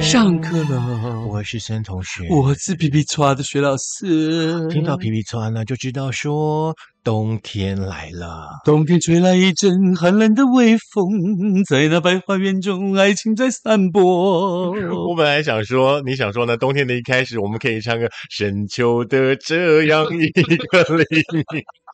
上课了，我是森同学。我是皮皮抓的学老师。听到皮皮川呢，就知道说冬天来了。冬天吹来一阵寒冷的微风，在那白花园中，爱情在散播。我本来想说，你想说呢？冬天的一开始，我们可以唱个《深秋的这样一个黎明》。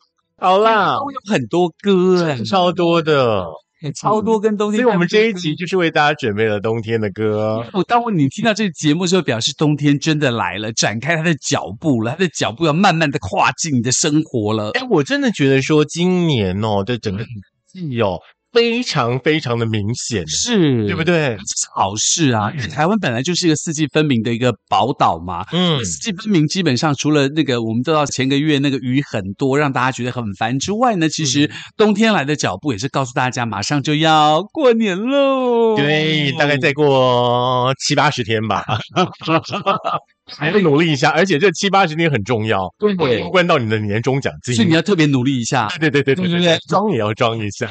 好啦，我有很多歌哎，超多的。超多跟冬天，所以我们这一集就是为大家准备了冬天的歌。我当你听到这个节目之后，表示冬天真的来了，展开他的脚步了，他的脚步要慢慢的跨进你的生活了。哎，我真的觉得说今年哦，这整个 季哦。非常非常的明显，是对不对？这是好事啊，因为台湾本来就是一个四季分明的一个宝岛嘛。嗯，四季分明，基本上除了那个我们知道前个月那个雨很多，让大家觉得很烦之外呢，其实冬天来的脚步也是告诉大家，马上就要过年喽。对，大概再过七八十天吧。还要努力一下，而且这七八十天很重要，对，关到你的年终奖金，所以你要特别努力一下。对对对对对对，装也要装一下，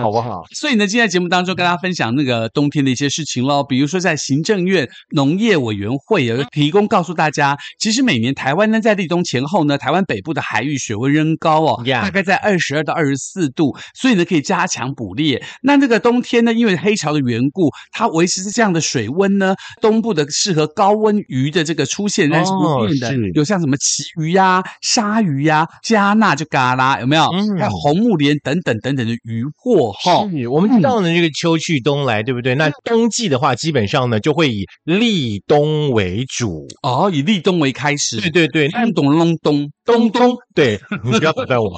好不好？所以呢，今天节目当中跟大家分享那个冬天的一些事情喽，比如说在行政院农业委员会有提供告诉大家，其实每年台湾呢在立冬前后呢，台湾北部的海域水温仍高哦，大概在二十二到二十四度，所以呢可以加强捕猎。那这个冬天呢，因为黑潮的缘故，它维持这样的水温呢，东部的适合高温鱼的这个。出现但是不变的，有像什么旗鱼呀、鲨鱼呀、加纳就嘎啦，有没有？还有红木莲等等等等的鱼货哈。我们知道呢，这个秋去冬来，对不对？那冬季的话，基本上呢就会以立冬为主哦，以立冬为开始。对对对，那懂隆咚。东东，对你 不要打断我。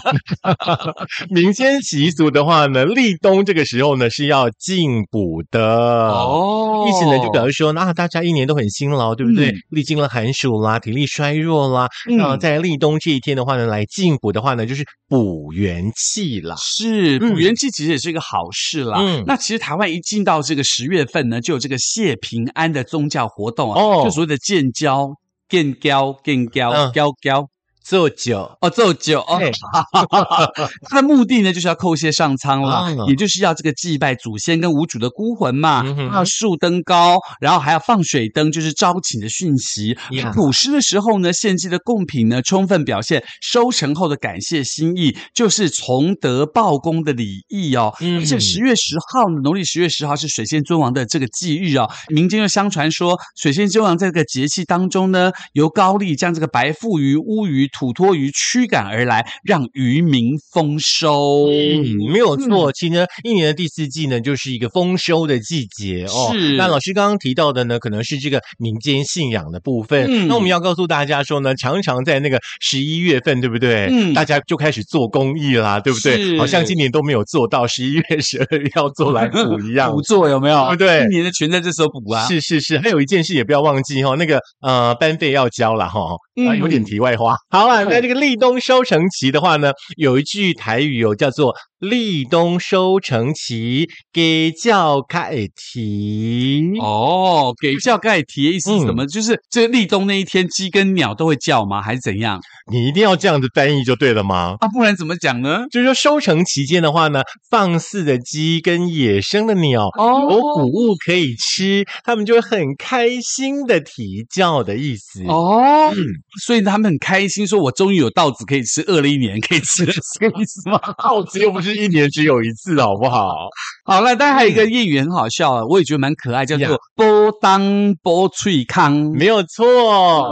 民间习俗的话呢，立冬这个时候呢是要进补的哦，意思呢就表示说，那大家一年都很辛劳，对不对？历经了寒暑啦，体力衰弱啦，那在立冬这一天的话呢，来进补的话呢，就是补元气啦。是补元气，其实也是一个好事啦。嗯，那其实台湾一进到这个十月份呢，就有这个谢平安的宗教活动啊，就所谓的建交、建交、建交、交交。做酒哦，做酒哦，它的目的呢就是要叩谢上苍了，也就是要这个祭拜祖先跟无主的孤魂嘛。要竖灯高，然后还要放水灯，就是招请的讯息。古诗的时候呢，献祭的贡品呢，充分表现收成后的感谢心意，就是崇德报功的礼义哦。而且十月十号，农历十月十号是水仙尊王的这个忌日哦。民间又相传说，水仙尊王在这个节气当中呢，由高丽将这个白腹鱼、乌鱼。土托鱼驱赶而来，让渔民丰收。嗯，没有错。其实一年的第四季呢，就是一个丰收的季节哦。是。那老师刚刚提到的呢，可能是这个民间信仰的部分。嗯。那我们要告诉大家说呢，常常在那个十一月份，对不对？嗯。大家就开始做公益啦，对不对？好像今年都没有做到，十一月、十二月要做来补一样。补做有没有？对不对？一年的全在这时候补啊。是是是。还有一件事也不要忘记哈，那个呃班费要交了哈。啊，有点题外话。好了，那这个立冬收成期的话呢，有一句台语有叫做。立冬收成期，给叫盖啼哦，给叫盖啼的意思是什么？就是这立冬那一天，鸡跟鸟都会叫吗？还是怎样？你一定要这样子翻译就对了吗？啊，不然怎么讲呢？就是说收成期间的话呢，放肆的鸡跟野生的鸟有谷物可以吃，他们就会很开心的啼叫的意思哦。所以他们很开心，说我终于有稻子可以吃，饿了一年可以吃，是这个意思吗？稻子又不是。一年只有一次，好不好？好了，但还有一个谚语很好笑啊，我也觉得蛮可爱，叫做“波当波脆康”，没有错，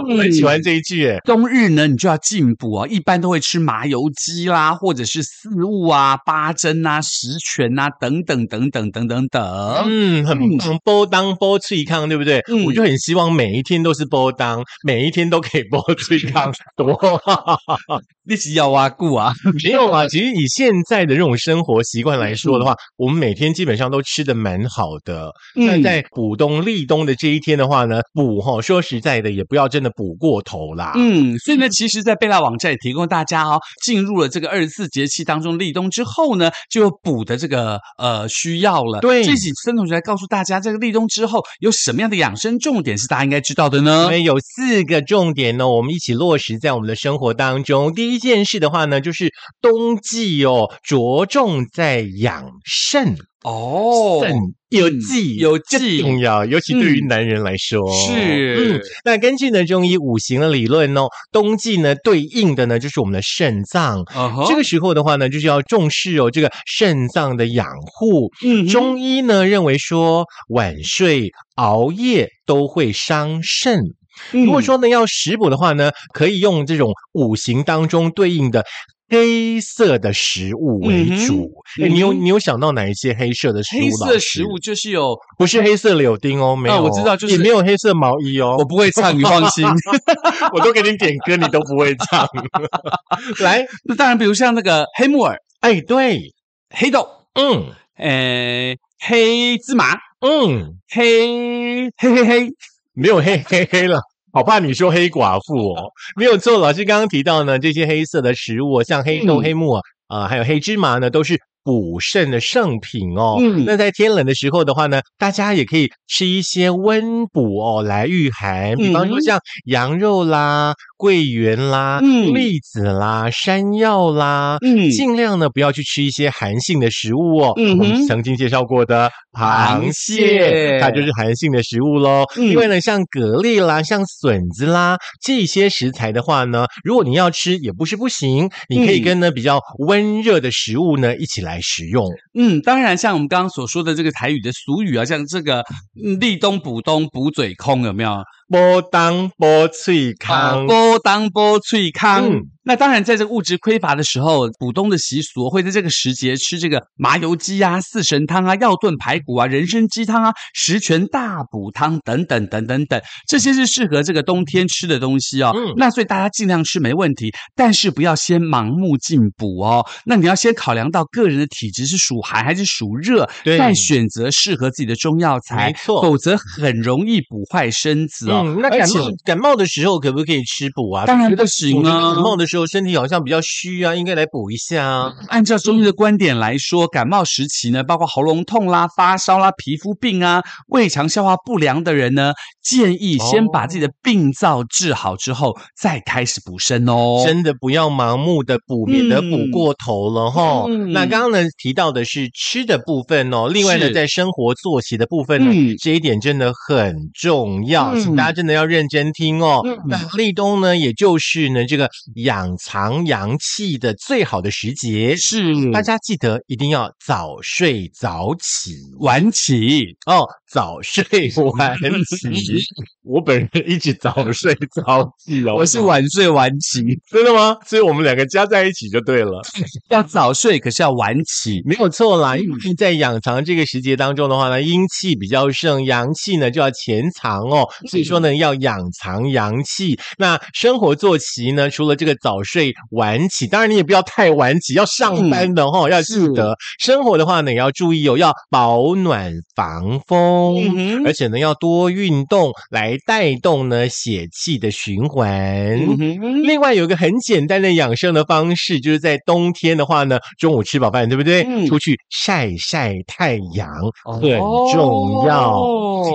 我很喜欢这一句。冬日呢，你就要进补啊，一般都会吃麻油鸡啦，或者是四物啊、八珍啊、十全啊等等等等等等等。嗯，很波当波脆康，对不对？我就很希望每一天都是波当，每一天都可以波脆康，多你是要挖固啊？没有啊，其实以现在的这种生活习惯来说的话，我们每天基本上都吃的蛮好的。那在补冬立冬的这一天的话呢，补哈，说实在的，也不要真的补过头啦。嗯，所以呢，其实，在贝拉网站也提供大家哦，进入了这个二十四节气当中立冬之后呢，就有补的这个呃需要了。对，这几孙同学来告诉大家，这个立冬之后有什么样的养生重点是大家应该知道的呢？有四个重点呢，我们一起落实在我们的生活当中。第。一件事的话呢，就是冬季哦，着着重在养肾。哦，肾有气有气重要，尤其对于男人来说是。嗯，那根据呢中医五行的理论哦，冬季呢对应的呢就是我们的肾脏。这个时候的话呢，就是要重视哦这个肾脏的养护。嗯，中医呢认为说晚睡熬夜都会伤肾。如果说呢要食补的话呢，可以用这种五行当中对应的。黑色的食物为主，你有你有想到哪一些黑色的食物？黑色食物就是有，不是黑色柳丁哦，没有，我知道，就是也没有黑色毛衣哦。我不会唱，你放心，我都给你点歌，你都不会唱。来，那当然，比如像那个黑木耳，哎，对，黑豆，嗯，诶，黑芝麻，嗯，黑黑黑黑，没有嘿嘿嘿了。好怕你说黑寡妇哦，没有错。老师刚刚提到呢，这些黑色的食物，像黑豆、黑木耳啊，还有黑芝麻呢，都是。补肾的圣品哦，嗯，那在天冷的时候的话呢，大家也可以吃一些温补哦，来御寒。比方说像羊肉啦、桂圆啦、栗子啦、山药啦，嗯，尽量呢不要去吃一些寒性的食物哦。嗯，我们曾经介绍过的螃蟹，它就是寒性的食物喽。另外呢，像蛤蜊啦、像笋子啦这些食材的话呢，如果你要吃也不是不行，你可以跟呢比较温热的食物呢一起来。使用，嗯，当然，像我们刚刚所说的这个台语的俗语啊，像这个立冬补冬补嘴空，有没有？波当波脆康，波当波脆康。那当然，在这个物质匮乏的时候，补冬的习俗会在这个时节吃这个麻油鸡啊、四神汤啊、药炖排骨啊、人参鸡汤啊、十全大补汤等等等等等，这些是适合这个冬天吃的东西哦。那所以大家尽量吃没问题，但是不要先盲目进补哦。那你要先考量到个人的体质是属寒还是属热，再选择适合自己的中药材。没错，否则很容易补坏身子哦。那感冒感冒的时候可不可以吃补啊？当然不行啊。感冒的时候。身体好像比较虚啊，应该来补一下啊。按照中医的观点来说，感冒时期呢，包括喉咙痛啦、发烧啦、皮肤病啊、胃肠消化不良的人呢，建议先把自己的病灶治好之后，再开始补身哦。真的不要盲目的补，免得补过头了哈。那刚刚呢提到的是吃的部分哦，另外呢，在生活作息的部分呢，这一点真的很重要，请大家真的要认真听哦。那立冬呢，也就是呢这个养。藏阳气的最好的时节是，大家记得一定要早睡早起，晚起哦。早睡晚起，我本人一直早睡早起哦。我是晚睡晚起，真的吗？所以我们两个加在一起就对了。要早睡，可是要晚起，没有错啦。因为在养藏这个时节当中的话呢，阴气比较盛，阳气呢就要潜藏哦。所以说呢，要养藏阳气。那生活作息呢，除了这个早睡晚起，当然你也不要太晚起，要上班的哈，要记得生活的话呢，也要注意哦，要保暖防风。嗯，而且呢，要多运动来带动呢血气的循环。另外，有一个很简单的养生的方式，就是在冬天的话呢，中午吃饱饭，对不对？出去晒晒太阳很重要。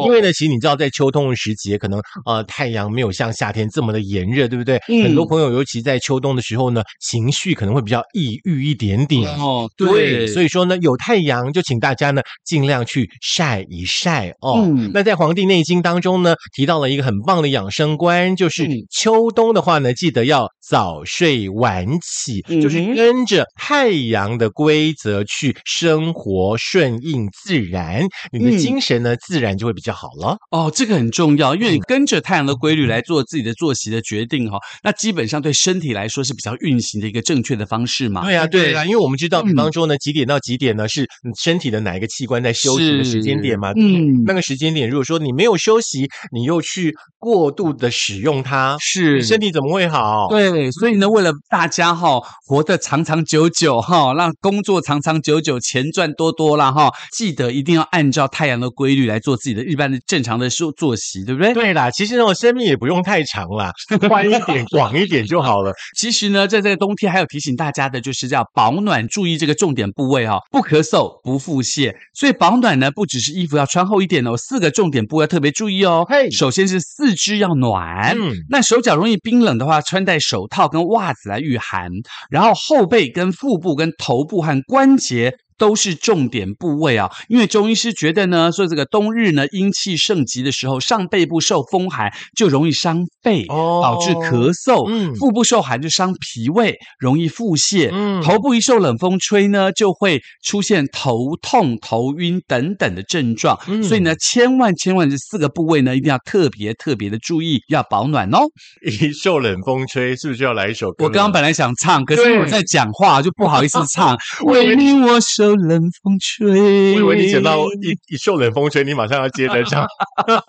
因为呢，其实你知道，在秋冬的时节，可能呃太阳没有像夏天这么的炎热，对不对？很多朋友尤其在秋冬的时候呢，情绪可能会比较抑郁一点点。哦，对，所以说呢，有太阳就请大家呢尽量去晒一晒。哦，那在《黄帝内经》当中呢，提到了一个很棒的养生观，就是秋冬的话呢，记得要早睡晚起，就是跟着太阳的规则去生活，顺应自然，你的精神呢，自然就会比较好了。哦，这个很重要，因为你跟着太阳的规律来做自己的作息的决定哈，那基本上对身体来说是比较运行的一个正确的方式嘛。对啊，对啊，因为我们知道，比方说呢，几点到几点呢，是身体的哪一个器官在休息的时间点嘛？嗯。那个时间点，如果说你没有休息，你又去过度的使用它，是身体怎么会好？对，所以呢，为了大家哈活得长长久久哈，让工作长长久久，钱赚多多啦哈，记得一定要按照太阳的规律来做自己的一般的正常的作作息，对不对？对啦，其实那种生命也不用太长啦，宽一点、广一点就好了。其实呢，在这个冬天，还有提醒大家的就是要保暖，注意这个重点部位哈，不咳嗽、不腹泻。所以保暖呢，不只是衣服要穿厚。后一点哦，四个重点部位要特别注意哦。嘿，首先是四肢要暖，嗯，那手脚容易冰冷的话，穿戴手套跟袜子来御寒。然后后背跟腹部跟头部和关节。都是重点部位啊，因为中医师觉得呢，说这个冬日呢阴气盛极的时候，上背部受风寒就容易伤肺，哦导致咳嗽；腹部受寒就伤脾胃，容易腹泻；头部一受冷风吹呢，就会出现头痛、头晕等等的症状。所以呢，千万千万这四个部位呢，一定要特别特别的注意，要保暖哦。一受冷风吹，是不是要来一首歌？我刚刚本来想唱，可是我在讲话，就不好意思唱。为你我受。冷风吹，我以为你讲到一一受冷风吹，你马上要接着唱。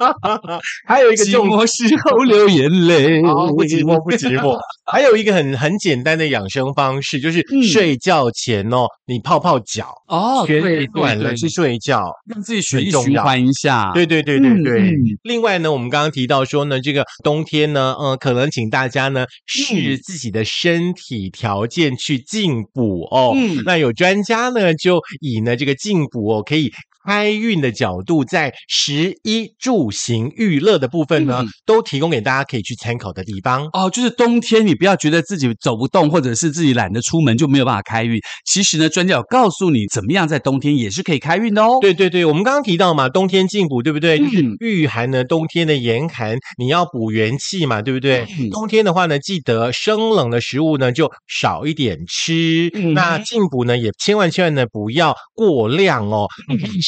还有一个寂寞时候流眼泪，不寂寞不寂寞。还有一个很很简单的养生方式，就是睡觉前哦，你泡泡脚哦，对，短了去睡觉，让自己血液循环一下。对对对对对。另外呢，我们刚刚提到说呢，这个冬天呢，嗯，可能请大家呢视自己的身体条件去进补哦。嗯，那有专家呢就。以呢这个进补哦，可以。开运的角度，在食衣住行娱乐的部分呢，都提供给大家可以去参考的地方哦。就是冬天，你不要觉得自己走不动，或者是自己懒得出门就没有办法开运。其实呢，专家有告诉你，怎么样在冬天也是可以开运的哦。对对对，我们刚刚提到嘛，冬天进补，对不对？就是御寒呢，冬天的严寒，你要补元气嘛，对不对？冬天的话呢，记得生冷的食物呢就少一点吃。那进补呢，也千万千万呢不要过量哦。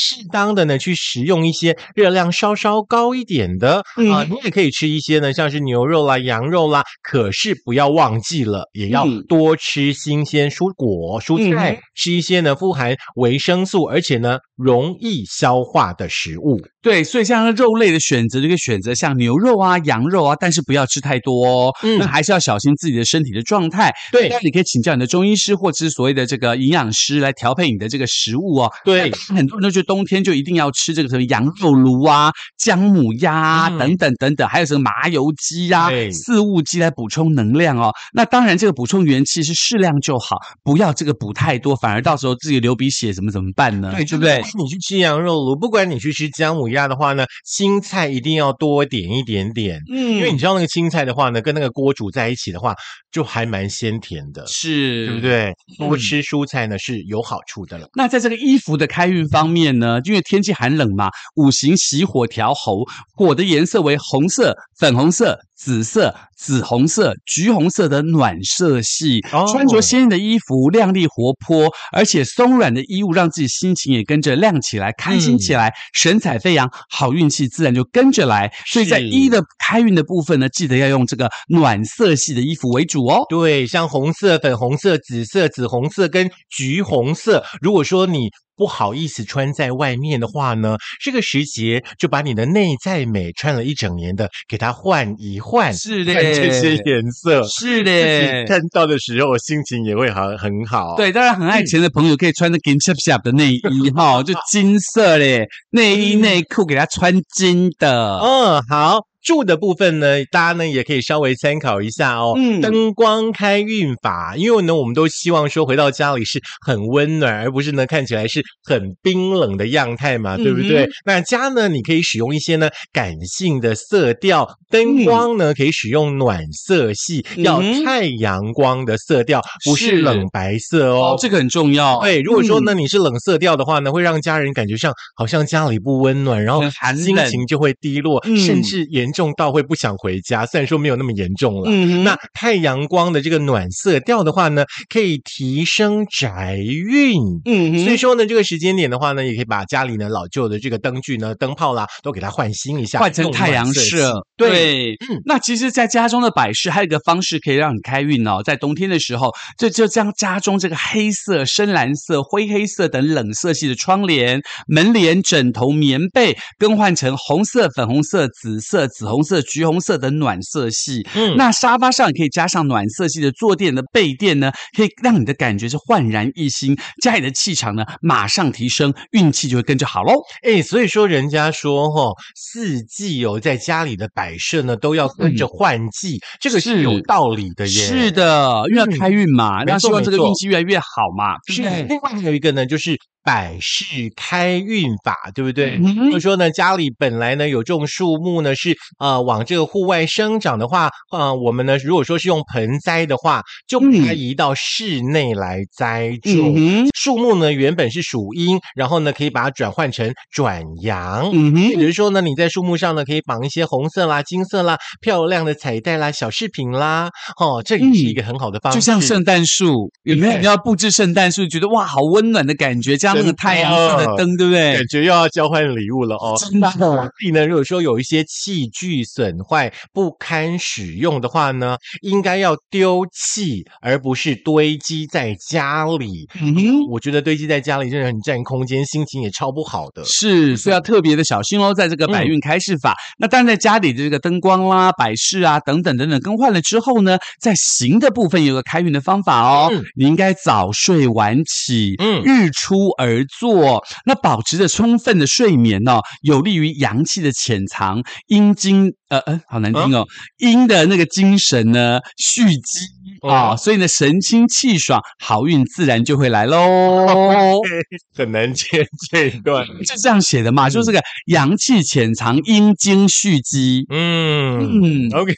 适当的呢，去食用一些热量稍稍高一点的啊，你也可以吃一些呢，像是牛肉啦、羊肉啦。可是不要忘记了，也要多吃新鲜蔬果、蔬菜，吃一些呢富含维生素，而且呢容易消化的食物。对，所以像肉类的选择，就可以选择像牛肉啊、羊肉啊，但是不要吃太多哦。嗯，那还是要小心自己的身体的状态。对，那你可以请教你的中医师或者是所谓的这个营养师来调配你的这个食物哦。对，很多人都觉得冬天就一定要吃这个什么羊肉炉啊、姜母鸭啊等等等等，还有什么麻油鸡呀、四物鸡来补充能量哦。那当然，这个补充元气是适量就好，不要这个补太多，反而到时候自己流鼻血怎么怎么办呢？对，对不对？你去吃羊肉炉，不管你去吃姜母鸭。鸭的话呢，青菜一定要多点一点点，嗯，因为你知道那个青菜的话呢，跟那个锅煮在一起的话，就还蛮鲜甜的，是，对不对？多吃蔬菜呢是有好处的了。那在这个衣服的开运方面呢，因为天气寒冷嘛，五行喜火调候，火的颜色为红色、粉红色。紫色、紫红色、橘红色的暖色系，穿着鲜艳的衣服，亮丽活泼，而且松软的衣物，让自己心情也跟着亮起来，开心起来，神采飞扬，好运气自然就跟着来。所以在一的开运的部分呢，记得要用这个暖色系的衣服为主哦。对，像红色、粉红色、紫色、紫红色跟橘红色，如果说你。不好意思穿在外面的话呢，这个时节就把你的内在美穿了一整年的给它换一换，是的，这些颜色是的，看到的时候心情也会好很好。对，当然很爱钱的朋友可以穿着金 chap chap 的内衣哈，就金色嘞，内衣内裤给他穿金的。嗯，好。住的部分呢，大家呢也可以稍微参考一下哦。嗯，灯光开运法，因为呢，我们都希望说回到家里是很温暖，而不是呢看起来是很冰冷的样态嘛，对不对？那家呢，你可以使用一些呢感性的色调，灯光呢可以使用暖色系，要太阳光的色调，不是冷白色哦。这个很重要。对，如果说呢你是冷色调的话呢，会让家人感觉上好像家里不温暖，然后心情就会低落，甚至严。重到会不想回家，虽然说没有那么严重了。嗯那太阳光的这个暖色调的话呢，可以提升宅运。嗯，所以说呢，这个时间点的话呢，也可以把家里呢老旧的这个灯具呢、灯泡啦，都给它换新一下，换成太阳色。对，嗯。那其实，在家中的摆饰还有一个方式可以让你开运哦。在冬天的时候，就就将家中这个黑色、深蓝色、灰黑色等冷色系的窗帘、门帘、枕头、棉被更换成红色、粉红色、紫色、紫。红色、橘红色的暖色系，嗯，那沙发上也可以加上暖色系的坐垫的背垫呢，可以让你的感觉是焕然一新，家里的气场呢马上提升，运气就会跟着好喽。哎，所以说人家说哈，四季哦，在家里的摆设呢都要跟着换季，这个是有道理的耶。是的，因为要开运嘛，那希望这个运气越来越好嘛。是。另外还有一个呢，就是。百事开运法，对不对？就说呢，家里本来呢有种树木呢，是呃往这个户外生长的话，呃，我们呢如果说是用盆栽的话，就把它移到室内来栽种。树木呢原本是属阴，然后呢可以把它转换成转阳。嗯哼，比如说呢，你在树木上呢可以绑一些红色啦、金色啦、漂亮的彩带啦、小饰品啦。哦，这也是一个很好的方式，就像圣诞树，有没有？你要布置圣诞树，觉得哇，好温暖的感觉，加那个太阳色的灯，对不对？感觉又要交换礼物了哦。真的。所以呢，如果说有一些器具损坏不堪使用的话呢，应该要丢弃，而不是堆积在家里。嗯，我觉得堆积在家里真的很占空间，心情也超不好的。是，所以要特别的小心哦。在这个百运开市法，那当然在家里的这个灯光啦、摆饰啊等等等等更换了之后呢，在行的部分有个开运的方法哦。你应该早睡晚起，嗯，日出而作，那保持着充分的睡眠呢，有利于阳气的潜藏，阴精。呃呃，好难听哦，阴的那个精神呢蓄积啊，所以呢神清气爽，好运自然就会来喽。很难 接这一段，就这样写的嘛？就是个阳气潜藏，阴精蓄积。嗯嗯，OK，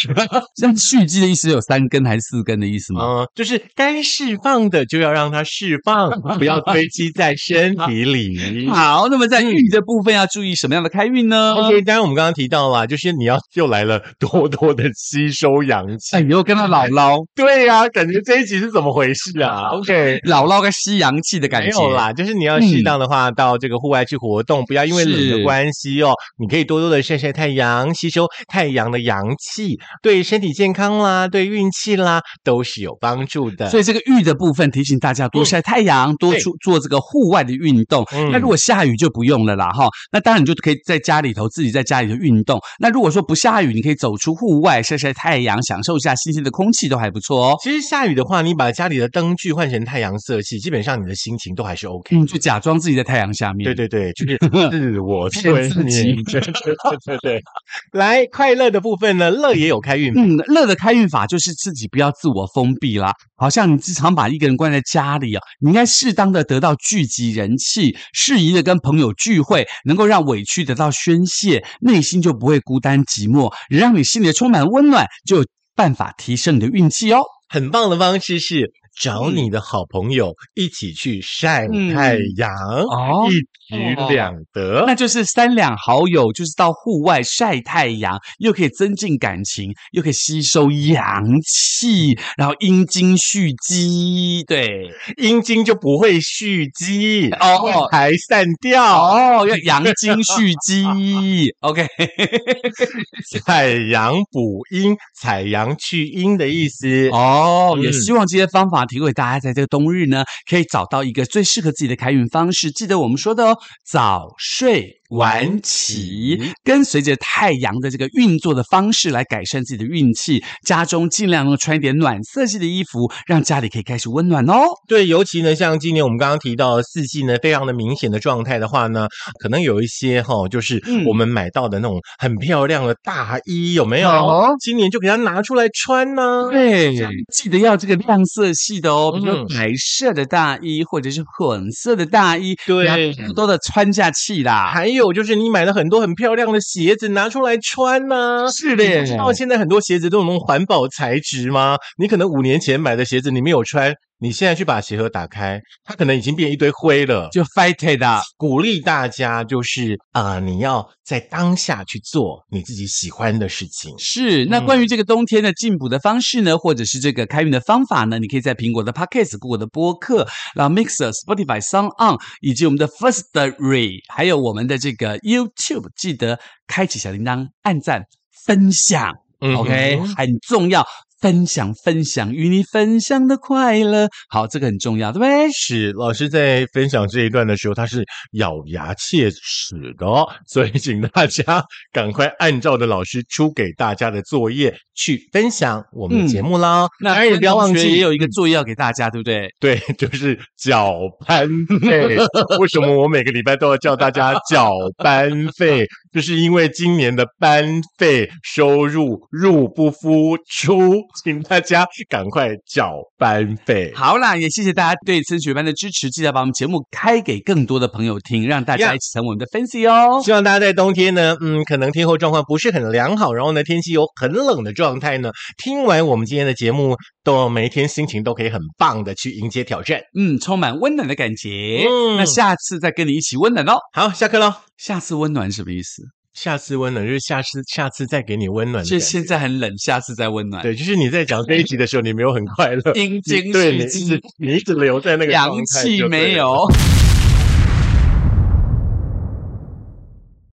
像蓄积的意思有三根还是四根的意思吗？嗯，就是该释放的就要让它释放，不要堆积在身体里。好，那么在运的部分要注意什么样的开运呢？OK，当然我们刚刚提到了，就是。你要又来了，多多的吸收阳气。哎，又跟他姥姥，对呀，感觉这一集是怎么回事啊？OK，姥姥个吸阳气的感觉。没有啦，就是你要适当的话，到这个户外去活动，不要因为冷的关系哦。你可以多多的晒晒太阳，吸收太阳的阳气，对身体健康啦，对运气啦，都是有帮助的。所以这个玉的部分提醒大家多晒太阳，多出做这个户外的运动。那如果下雨就不用了啦，哈。那当然你就可以在家里头自己在家里头运动。那如果说不下雨，你可以走出户外晒晒太阳，享受一下新鲜的空气，都还不错哦。其实下雨的话，你把家里的灯具换成太阳色系，基本上你的心情都还是 OK。嗯，就假装自己在太阳下面。对对对，就是 自我催眠。对对对，来快乐的部分呢，乐也有开运。嗯，乐的开运法就是自己不要自我封闭啦。好像你经常把一个人关在家里啊，你应该适当的得到聚集人气，适宜的跟朋友聚会，能够让委屈得到宣泄，内心就不会孤单寂寞，让你心里充满温暖，就有办法提升你的运气哦。很棒的方式是。找你的好朋友一起去晒太阳，哦，一举两得，那就是三两好友，就是到户外晒太阳，又可以增进感情，又可以吸收阳气，然后阴精蓄积，对，阴精就不会蓄积哦，排散掉哦，要 阳精蓄积，OK，采阳补阴，采阳去阴的意思。哦，也希望这些方法。提供给大家，在这个冬日呢，可以找到一个最适合自己的开运方式。记得我们说的哦，早睡。晚起，跟随着太阳的这个运作的方式来改善自己的运气。家中尽量能穿一点暖色系的衣服，让家里可以开始温暖哦。对，尤其呢，像今年我们刚刚提到四季呢，非常的明显的状态的话呢，可能有一些哈，就是我们买到的那种很漂亮的大衣，有没有？今年就给它拿出来穿呢。对，记得要这个亮色系的哦，比如白色的大衣或者是混色的大衣，对，多的穿下去啦。还有。有就是你买了很多很漂亮的鞋子拿出来穿呢，是的。知道现在很多鞋子都有那种环保材质吗？你可能五年前买的鞋子你没有穿。你现在去把鞋盒打开，它可能已经变一堆灰了。就 fight 的，鼓励大家就是啊，你要在当下去做你自己喜欢的事情。是，那关于这个冬天的进补的方式呢，或者是这个开运的方法呢，你可以在苹果的 Podcast、Google 的播客、然后 Mixer、Spotify、Song On，以及我们的 First Ray，还有我们的这个 YouTube，记得开启小铃铛、按赞、分享。OK，很重要。分享分享与你分享的快乐，好，这个很重要，对不对？是老师在分享这一段的时候，他是咬牙切齿的哦，所以请大家赶快按照的老师出给大家的作业去分享我们的节目啦。那也不要忘记，也有一个作业要给大家，对不对？对，就是缴班费。为什么我每个礼拜都要叫大家缴班费？就是因为今年的班费收入入不敷出，请大家赶快缴班费。好啦，也谢谢大家对升学班的支持，记得把我们节目开给更多的朋友听，让大家一起成我们的分析哦。希望大家在冬天呢，嗯，可能天候状况不是很良好，然后呢，天气有很冷的状态呢，听完我们今天的节目，都每一天心情都可以很棒的去迎接挑战，嗯，充满温暖的感觉。嗯，那下次再跟你一起温暖哦。好，下课喽。下次温暖什么意思？下次温暖就是下次，下次再给你温暖。就现在很冷，下次再温暖。对，就是你在讲这一集的时候，你没有很快乐，阴茎对你一直你一直留在那个阳气没有。